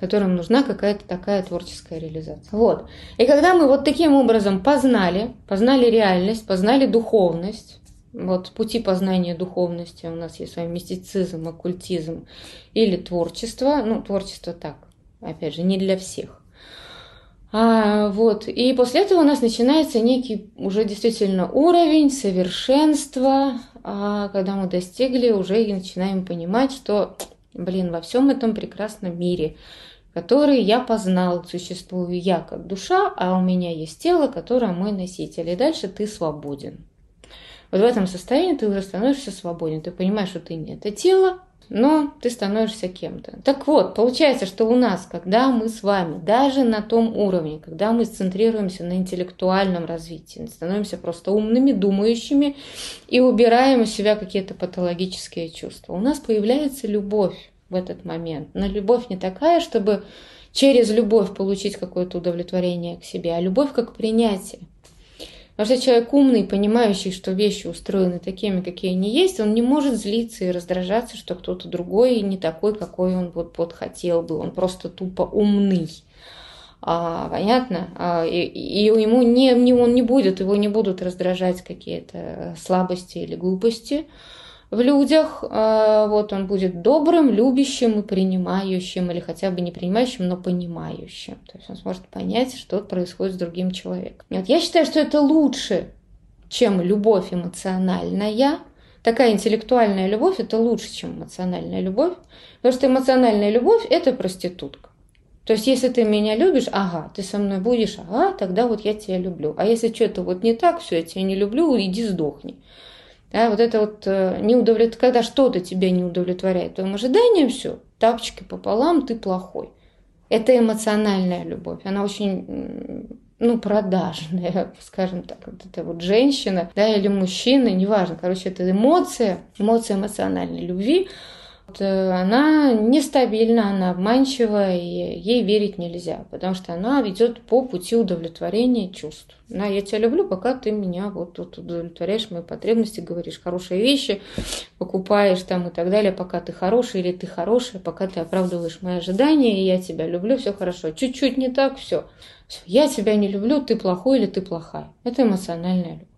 которым нужна какая-то такая творческая реализация. Вот. И когда мы вот таким образом познали, познали реальность, познали духовность, вот пути познания духовности у нас есть с вами мистицизм, оккультизм или творчество. Ну, творчество так, опять же, не для всех. А, вот. И после этого у нас начинается некий уже действительно уровень совершенства, а, когда мы достигли уже и начинаем понимать, что, блин, во всем этом прекрасном мире, который я познал, существую я как душа, а у меня есть тело, которое мой носитель. И дальше ты свободен. Вот в этом состоянии ты уже становишься свободен. Ты понимаешь, что ты не это тело, но ты становишься кем-то. Так вот, получается, что у нас, когда мы с вами, даже на том уровне, когда мы центрируемся на интеллектуальном развитии, становимся просто умными, думающими и убираем из себя какие-то патологические чувства, у нас появляется любовь в этот момент. Но любовь не такая, чтобы через любовь получить какое-то удовлетворение к себе, а любовь как принятие. Потому что человек умный, понимающий, что вещи устроены такими, какие они есть, он не может злиться и раздражаться, что кто-то другой не такой, какой он вот, вот хотел бы. Он просто тупо умный. А, понятно? А, и, и ему не, не, он не будет, его не будут раздражать какие-то слабости или глупости в людях, а, вот он будет добрым, любящим и принимающим, или хотя бы не принимающим, но понимающим. То есть он сможет понять, что происходит с другим человеком. Вот я считаю, что это лучше, чем любовь эмоциональная, такая интеллектуальная любовь – это лучше, чем эмоциональная любовь, потому что эмоциональная любовь – это проститутка. То есть, если ты меня любишь, ага, ты со мной будешь, ага, тогда вот я тебя люблю. А если что-то вот не так, все, я тебя не люблю, иди сдохни. Да, вот это вот э, неудовлет... когда что-то тебя не удовлетворяет твоим ожиданиям, все, тапочки пополам, ты плохой. Это эмоциональная любовь. Она очень ну, продажная, [laughs] скажем так, вот это вот женщина, да, или мужчина, неважно, короче, это эмоция, эмоция эмоциональной любви, она нестабильна, она обманчива, и ей верить нельзя, потому что она ведет по пути удовлетворения чувств. Да, я тебя люблю, пока ты меня вот тут удовлетворяешь мои потребности, говоришь хорошие вещи, покупаешь там и так далее, пока ты хороший или ты хорошая, пока ты оправдываешь мои ожидания, и я тебя люблю, все хорошо. Чуть-чуть не так, все. Я тебя не люблю, ты плохой или ты плохая. Это эмоциональная любовь.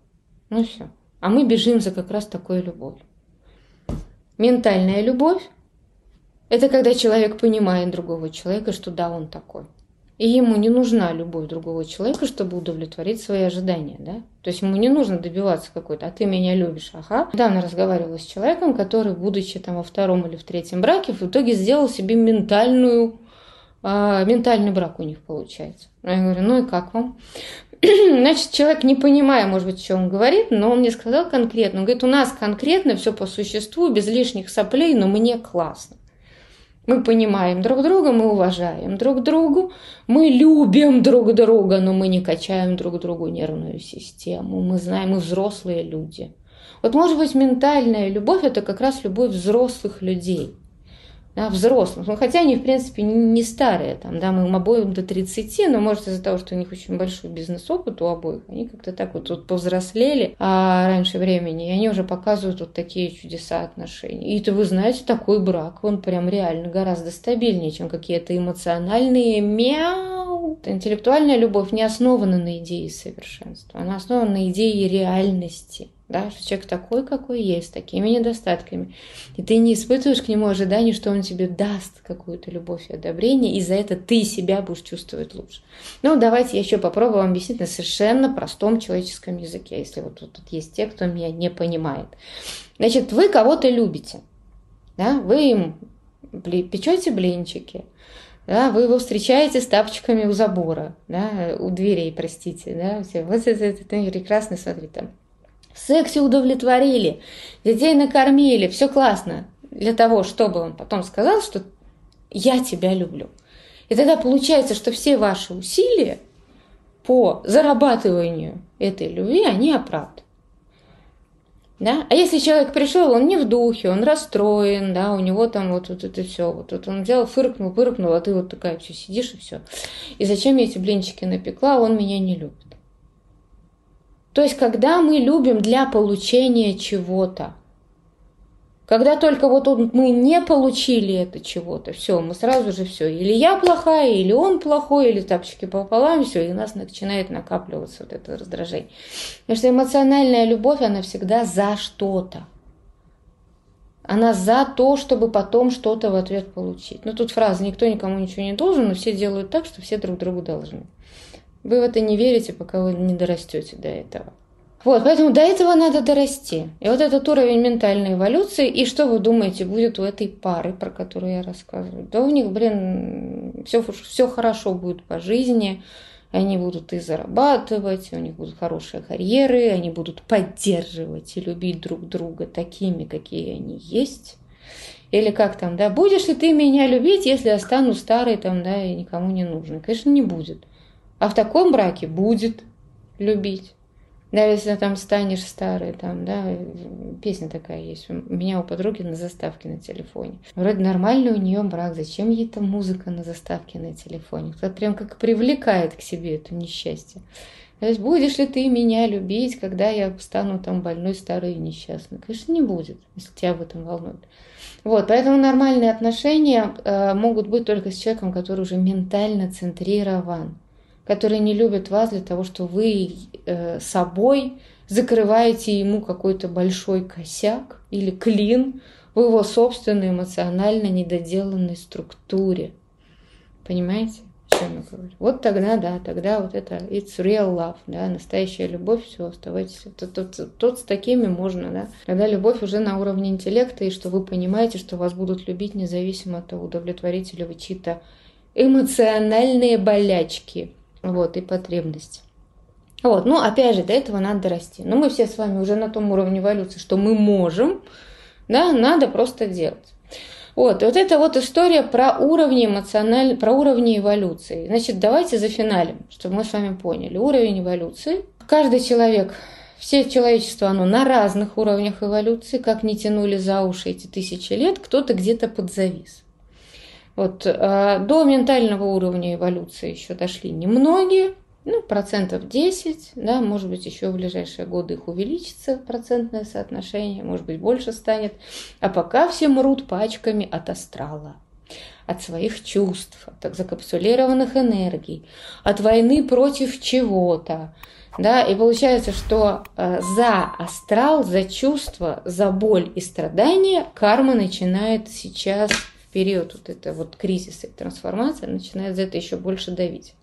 Ну все. А мы бежим за как раз такой любовью. Ментальная любовь – это когда человек понимает другого человека, что да, он такой. И ему не нужна любовь другого человека, чтобы удовлетворить свои ожидания, да? То есть ему не нужно добиваться какой-то, а ты меня любишь, ага. Недавно разговаривала с человеком, который, будучи там во втором или в третьем браке, в итоге сделал себе ментальную, а, ментальный брак у них получается. Я говорю, ну и как вам? [clears throat] Значит, человек, не понимая, может быть, что он говорит, но он мне сказал конкретно. Он говорит, у нас конкретно все по существу, без лишних соплей, но мне классно. Мы понимаем друг друга, мы уважаем друг другу, мы любим друг друга, но мы не качаем друг другу нервную систему. Мы знаем, мы взрослые люди. Вот может быть ментальная любовь – это как раз любовь взрослых людей – да, взрослым. Ну, хотя они, в принципе, не старые, там, да, мы им обоим до 30, но, может, из-за того, что у них очень большой бизнес-опыт у обоих, они как-то так вот, вот повзрослели а раньше времени, и они уже показывают вот такие чудеса отношений. И это, вы знаете, такой брак, он прям реально гораздо стабильнее, чем какие-то эмоциональные мяу. Интеллектуальная любовь не основана на идее совершенства, она основана на идее реальности да, что человек такой, какой есть, с такими недостатками. И ты не испытываешь к нему ожиданий, что он тебе даст какую-то любовь и одобрение, и за это ты себя будешь чувствовать лучше. Ну, давайте я еще попробую вам объяснить на совершенно простом человеческом языке, если вот тут есть те, кто меня не понимает. Значит, вы кого-то любите, да, вы им печете блинчики, да, вы его встречаете с тапочками у забора, да, у дверей, простите, да, все, вот это, это, это прекрасно, смотри, там, в сексе удовлетворили, детей накормили, все классно. Для того, чтобы он потом сказал, что я тебя люблю. И тогда получается, что все ваши усилия по зарабатыванию этой любви, они оправданы. Да? А если человек пришел, он не в духе, он расстроен, да, у него там вот, вот это все, вот, вот он взял, фыркнул, фыркнул, а ты вот такая все сидишь и все. И зачем я эти блинчики напекла, он меня не любит. То есть, когда мы любим для получения чего-то, когда только вот он, мы не получили это чего-то, все, мы сразу же все, или я плохая, или он плохой, или тапочки пополам, все, и у нас начинает накапливаться вот это раздражение. Потому что эмоциональная любовь, она всегда за что-то. Она за то, чтобы потом что-то в ответ получить. Ну, тут фраза «никто никому ничего не должен», но все делают так, что все друг другу должны. Вы в это не верите, пока вы не дорастете до этого. Вот, поэтому до этого надо дорасти. И вот этот уровень ментальной эволюции, и что вы думаете, будет у этой пары, про которую я рассказываю? Да у них, блин, все, все хорошо будет по жизни, они будут и зарабатывать, у них будут хорошие карьеры, они будут поддерживать и любить друг друга такими, какие они есть. Или как там, да, будешь ли ты меня любить, если я стану старой там, да, и никому не нужной? Конечно, не будет. А в таком браке будет любить. Даже если там станешь старый, там, да, песня такая есть. У меня у подруги на заставке на телефоне. Вроде нормальный у нее брак, зачем ей там музыка на заставке на телефоне? Кто-то прям как привлекает к себе это несчастье. То есть будешь ли ты меня любить, когда я стану там больной, старой и несчастной? Конечно, не будет, если тебя об этом волнует. Вот, поэтому нормальные отношения э, могут быть только с человеком, который уже ментально центрирован которые не любят вас для того, что вы э, собой закрываете ему какой-то большой косяк или клин в его собственной эмоционально недоделанной структуре. Понимаете? чем я говорю. Вот тогда, да, тогда вот это it's real love, да, настоящая любовь, все, оставайтесь. Тут, тут, тут с такими можно, да. Когда любовь уже на уровне интеллекта, и что вы понимаете, что вас будут любить независимо от того, удовлетворите ли вы чьи-то эмоциональные болячки, вот, и потребности. Вот, ну, опять же, до этого надо расти. Но мы все с вами уже на том уровне эволюции, что мы можем, да, надо просто делать. Вот, вот это вот история про уровни эмоциональной, про уровни эволюции. Значит, давайте зафиналим, чтобы мы с вами поняли. Уровень эволюции. Каждый человек, все человечество, оно на разных уровнях эволюции, как не тянули за уши эти тысячи лет, кто-то где-то подзавис. Вот, э, до ментального уровня эволюции еще дошли немногие, ну, процентов 10, да, может быть, еще в ближайшие годы их увеличится процентное соотношение, может быть, больше станет. А пока все мрут пачками от астрала, от своих чувств, от закапсулированных энергий, от войны против чего-то. Да, и получается, что э, за астрал, за чувства, за боль и страдания карма начинает сейчас период вот этого вот кризиса и трансформации, начинает за это еще больше давить.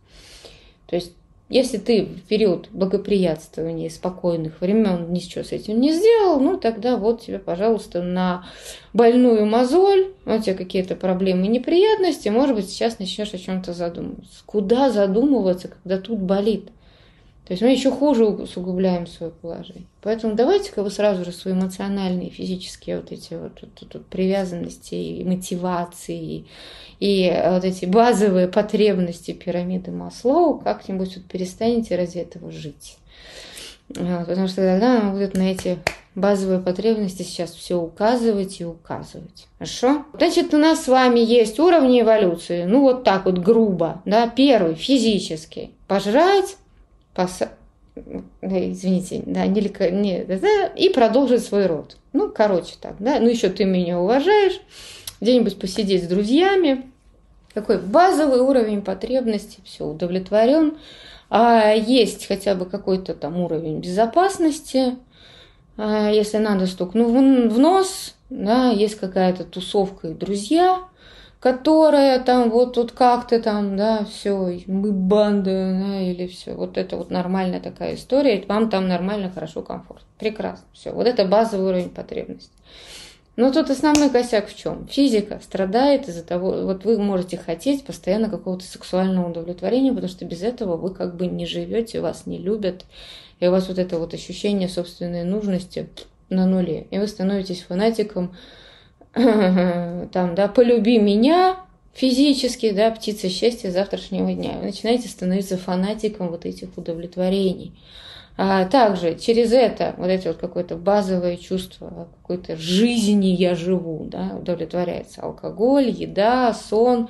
То есть если ты в период благоприятствования спокойных времен ничего с этим не сделал, ну тогда вот тебе, пожалуйста, на больную мозоль, у тебя какие-то проблемы, неприятности, может быть, сейчас начнешь о чем-то задумываться. Куда задумываться, когда тут болит? То есть мы еще хуже усугубляем свое положение. Поэтому давайте-ка вы сразу же свои эмоциональные, физические вот эти вот, вот, вот привязанности и мотивации и вот эти базовые потребности пирамиды Маслоу как-нибудь вот перестанете ради этого жить. Вот, потому что тогда нам будут на эти базовые потребности сейчас все указывать и указывать. Хорошо? Значит, у нас с вами есть уровни эволюции, ну вот так вот грубо, да, первый физический, пожрать, пос... извините, да, не, не, да, и продолжить свой род. Ну, короче так, да, ну еще ты меня уважаешь, где-нибудь посидеть с друзьями. Такой базовый уровень потребностей, все, удовлетворен. А есть хотя бы какой-то там уровень безопасности, а если надо стукну в нос, да, есть какая-то тусовка и друзья – которая там вот тут как-то там, да, все, мы банда, да, или все. Вот это вот нормальная такая история, вам там нормально, хорошо, комфортно. Прекрасно, все. Вот это базовый уровень потребностей. Но тут основной косяк в чем? Физика страдает из-за того, вот вы можете хотеть постоянно какого-то сексуального удовлетворения, потому что без этого вы как бы не живете, вас не любят, и у вас вот это вот ощущение собственной нужности на нуле, и вы становитесь фанатиком [laughs] там, да, полюби меня физически, да, птица счастья завтрашнего дня. Вы начинаете становиться фанатиком вот этих удовлетворений. А также через это, вот эти вот какое-то базовое чувство какой-то жизни я живу, да, удовлетворяется алкоголь, еда, сон,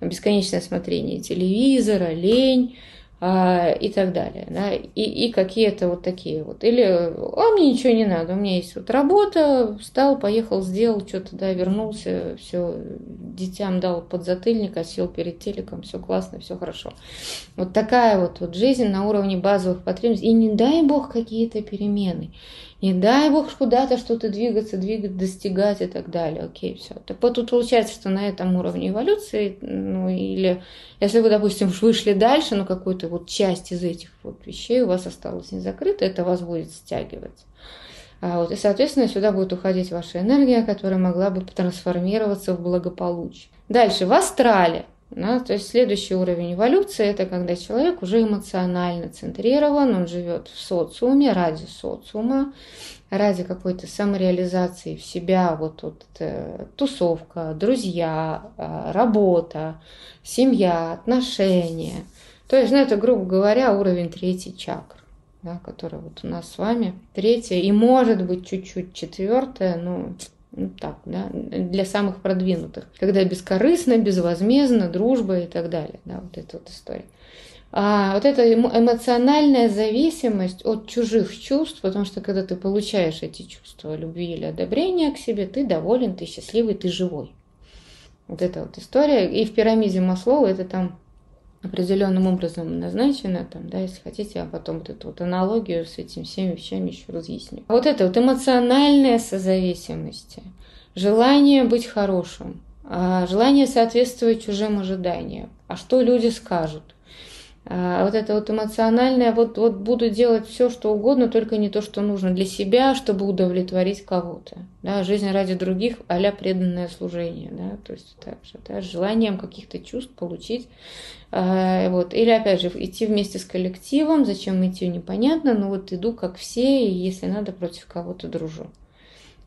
бесконечное смотрение телевизора, лень, и так далее. Да? И, и какие-то вот такие вот. Или а мне ничего не надо, у меня есть вот работа, встал, поехал, сделал что-то, да, вернулся, все, детям дал подзатыльник, а сел перед телеком, все классно, все хорошо. Вот такая вот, вот жизнь на уровне базовых потребностей. И не дай бог какие-то перемены. Не дай бог куда-то что-то двигаться, двигать, достигать и так далее. Окей, все. Так вот тут получается, что на этом уровне эволюции, ну или если вы, допустим, вышли дальше, но какую-то вот часть из этих вот вещей у вас осталась не закрыта, это вас будет стягивать. А вот, и, соответственно, сюда будет уходить ваша энергия, которая могла бы трансформироваться в благополучие. Дальше, в астрале. Да, то есть следующий уровень эволюции – это когда человек уже эмоционально центрирован, он живет в социуме, ради социума, ради какой-то самореализации в себя, вот, вот э, тусовка, друзья, э, работа, семья, отношения. То есть, ну, это, грубо говоря, уровень третий чакр, да, который вот у нас с вами третья, и может быть чуть-чуть четвертая, но ну, так, да, для самых продвинутых, когда бескорыстно, безвозмездно, дружба и так далее, да, вот эта вот история. А вот эта эмоциональная зависимость от чужих чувств, потому что когда ты получаешь эти чувства любви или одобрения к себе, ты доволен, ты счастливый, ты живой. Вот эта вот история. И в пирамиде Маслоу это там определенным образом назначено, там, да, если хотите, а потом вот эту вот аналогию с этими всеми вещами еще разъясню. Вот это вот эмоциональная созависимость, желание быть хорошим, а желание соответствовать чужим ожиданиям. А что люди скажут? А, вот это вот эмоциональное, вот, вот буду делать все, что угодно, только не то, что нужно для себя, чтобы удовлетворить кого-то. Да, жизнь ради других, а преданное служение. Да, то есть так же, да, желанием каких-то чувств получить. А, вот. Или, опять же, идти вместе с коллективом, зачем идти, непонятно, но вот иду как все, и если надо, против кого-то дружу.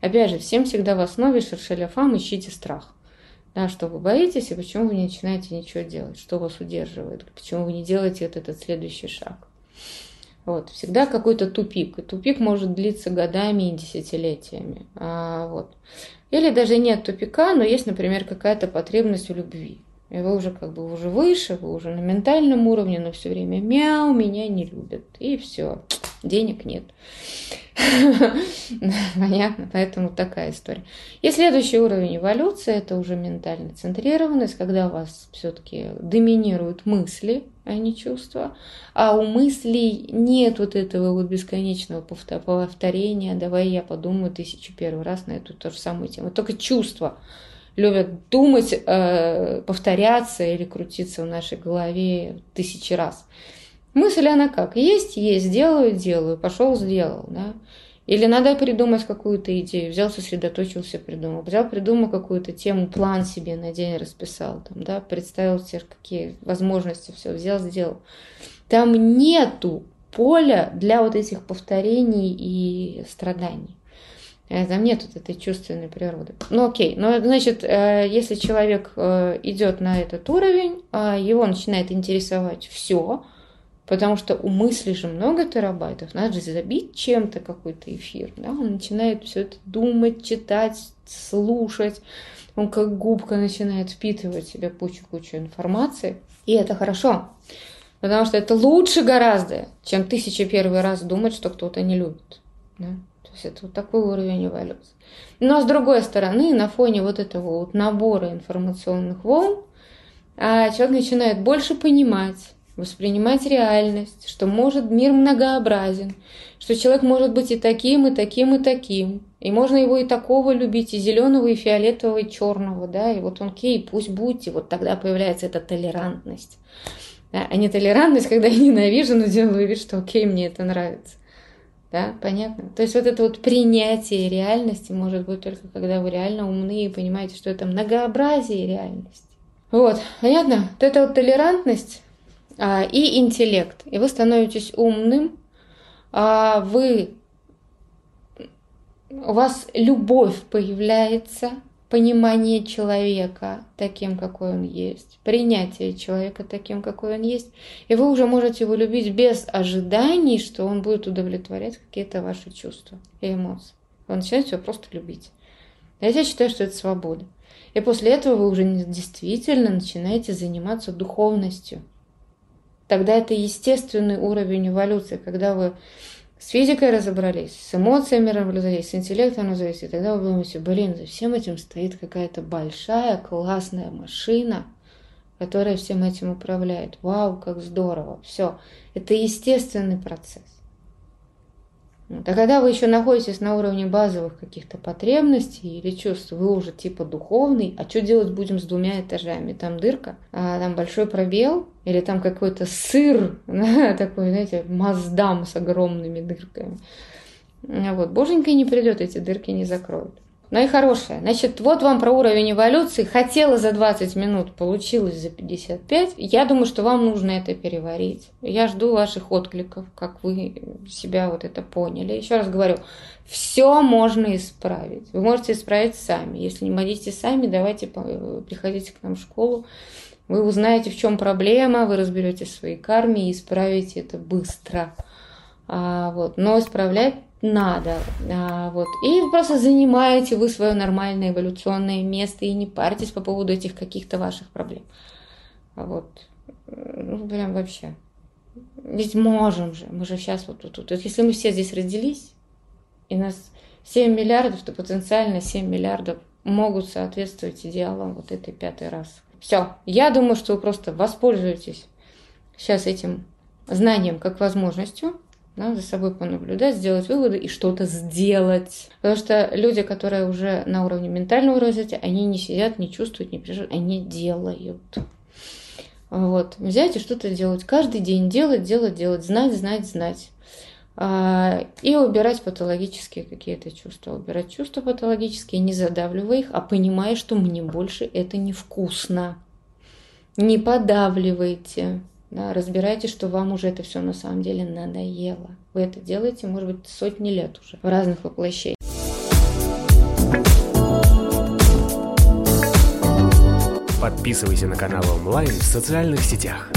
Опять же, всем всегда в основе шершеляфам ищите страх да, что вы боитесь и почему вы не начинаете ничего делать, что вас удерживает, почему вы не делаете вот этот следующий шаг. Вот, всегда какой-то тупик. И тупик может длиться годами и десятилетиями. А, вот. Или даже нет тупика, но есть, например, какая-то потребность в любви. И вы уже как бы уже выше, вы уже на ментальном уровне, но все время мяу, меня не любят. И все, денег нет. [laughs] Понятно, поэтому такая история. И следующий уровень эволюции – это уже ментальная центрированность, когда у вас все-таки доминируют мысли, а не чувства. А у мыслей нет вот этого вот бесконечного повторения. Давай я подумаю тысячу первый раз на эту ту же самую тему. Только чувства любят думать, э, повторяться или крутиться в нашей голове тысячи раз. Мысль она как? Есть, есть, делаю, делаю, пошел, сделал. Да? Или надо придумать какую-то идею, взял, сосредоточился, придумал. Взял, придумал какую-то тему, план себе на день расписал, там, да, представил себе, какие возможности, все, взял, сделал. Там нету поля для вот этих повторений и страданий. Э, там нет вот этой чувственной природы. Ну окей, ну значит, э, если человек э, идет на этот уровень, а его начинает интересовать все, потому что у мысли же много терабайтов, надо же забить чем-то какой-то эфир, да, он начинает все это думать, читать, слушать, он как губка начинает впитывать в себя кучу-кучу информации, и это хорошо, потому что это лучше гораздо, чем тысяча первый раз думать, что кто-то не любит, да? То есть это вот такой уровень эволюции. Но с другой стороны, на фоне вот этого вот набора информационных волн, а, человек начинает больше понимать, воспринимать реальность, что может мир многообразен, что человек может быть и таким, и таким, и таким. И можно его и такого любить, и зеленого, и фиолетового, и черного, да, и вот он кей, пусть будьте, вот тогда появляется эта толерантность. Да, а не толерантность, [laughs] когда я ненавижу, но делаю вид, что окей, мне это нравится. Да, понятно? То есть вот это вот принятие реальности может быть только когда вы реально умны и понимаете, что это многообразие реальности. Вот, понятно? Вот эта вот толерантность и интеллект. И вы становитесь умным, а вы, у вас любовь появляется понимание человека таким, какой он есть, принятие человека таким, какой он есть, и вы уже можете его любить без ожиданий, что он будет удовлетворять какие-то ваши чувства и эмоции. Вы начинаете его просто любить. Я считаю, что это свобода. И после этого вы уже действительно начинаете заниматься духовностью. Тогда это естественный уровень эволюции, когда вы с физикой разобрались, с эмоциями разобрались, с интеллектом разобрались, и тогда вы думаете, блин, за всем этим стоит какая-то большая классная машина, которая всем этим управляет. Вау, как здорово. Все. Это естественный процесс. А когда вы еще находитесь на уровне базовых каких-то потребностей или чувств, вы уже типа духовный, а что делать будем с двумя этажами? Там дырка, а там большой пробел, или там какой-то сыр, [laughs] такой, знаете, маздам с огромными дырками. Вот, боженька не придет, эти дырки не закроют. Ну и хорошая. Значит, вот вам про уровень эволюции. Хотела за 20 минут, получилось за 55. Я думаю, что вам нужно это переварить. Я жду ваших откликов, как вы себя вот это поняли. Еще раз говорю, все можно исправить. Вы можете исправить сами. Если не можете сами, давайте приходите к нам в школу. Вы узнаете, в чем проблема, вы разберете свои карме и исправите это быстро. А, вот. Но исправлять надо. А, вот. И просто занимаете вы свое нормальное эволюционное место и не парьтесь по поводу этих каких-то ваших проблем. А вот. Ну, прям вообще. Ведь можем же. Мы же сейчас вот тут. Вот, вот. Если мы все здесь родились, и нас 7 миллиардов, то потенциально 7 миллиардов могут соответствовать идеалам вот этой пятой расы. Все. Я думаю, что вы просто воспользуетесь сейчас этим знанием как возможностью да, за собой понаблюдать, сделать выводы и что-то сделать. Потому что люди, которые уже на уровне ментального развития, они не сидят, не чувствуют, не переживают, они делают. Вот. Взять и что-то делать. Каждый день делать, делать, делать, знать, знать, знать. А, и убирать патологические какие-то чувства. Убирать чувства патологические, не задавливая их, а понимая, что мне больше это невкусно. Не подавливайте. Да, разбирайте, что вам уже это все на самом деле надоело. Вы это делаете, может быть, сотни лет уже в разных воплощениях. Подписывайся на канал онлайн в социальных сетях.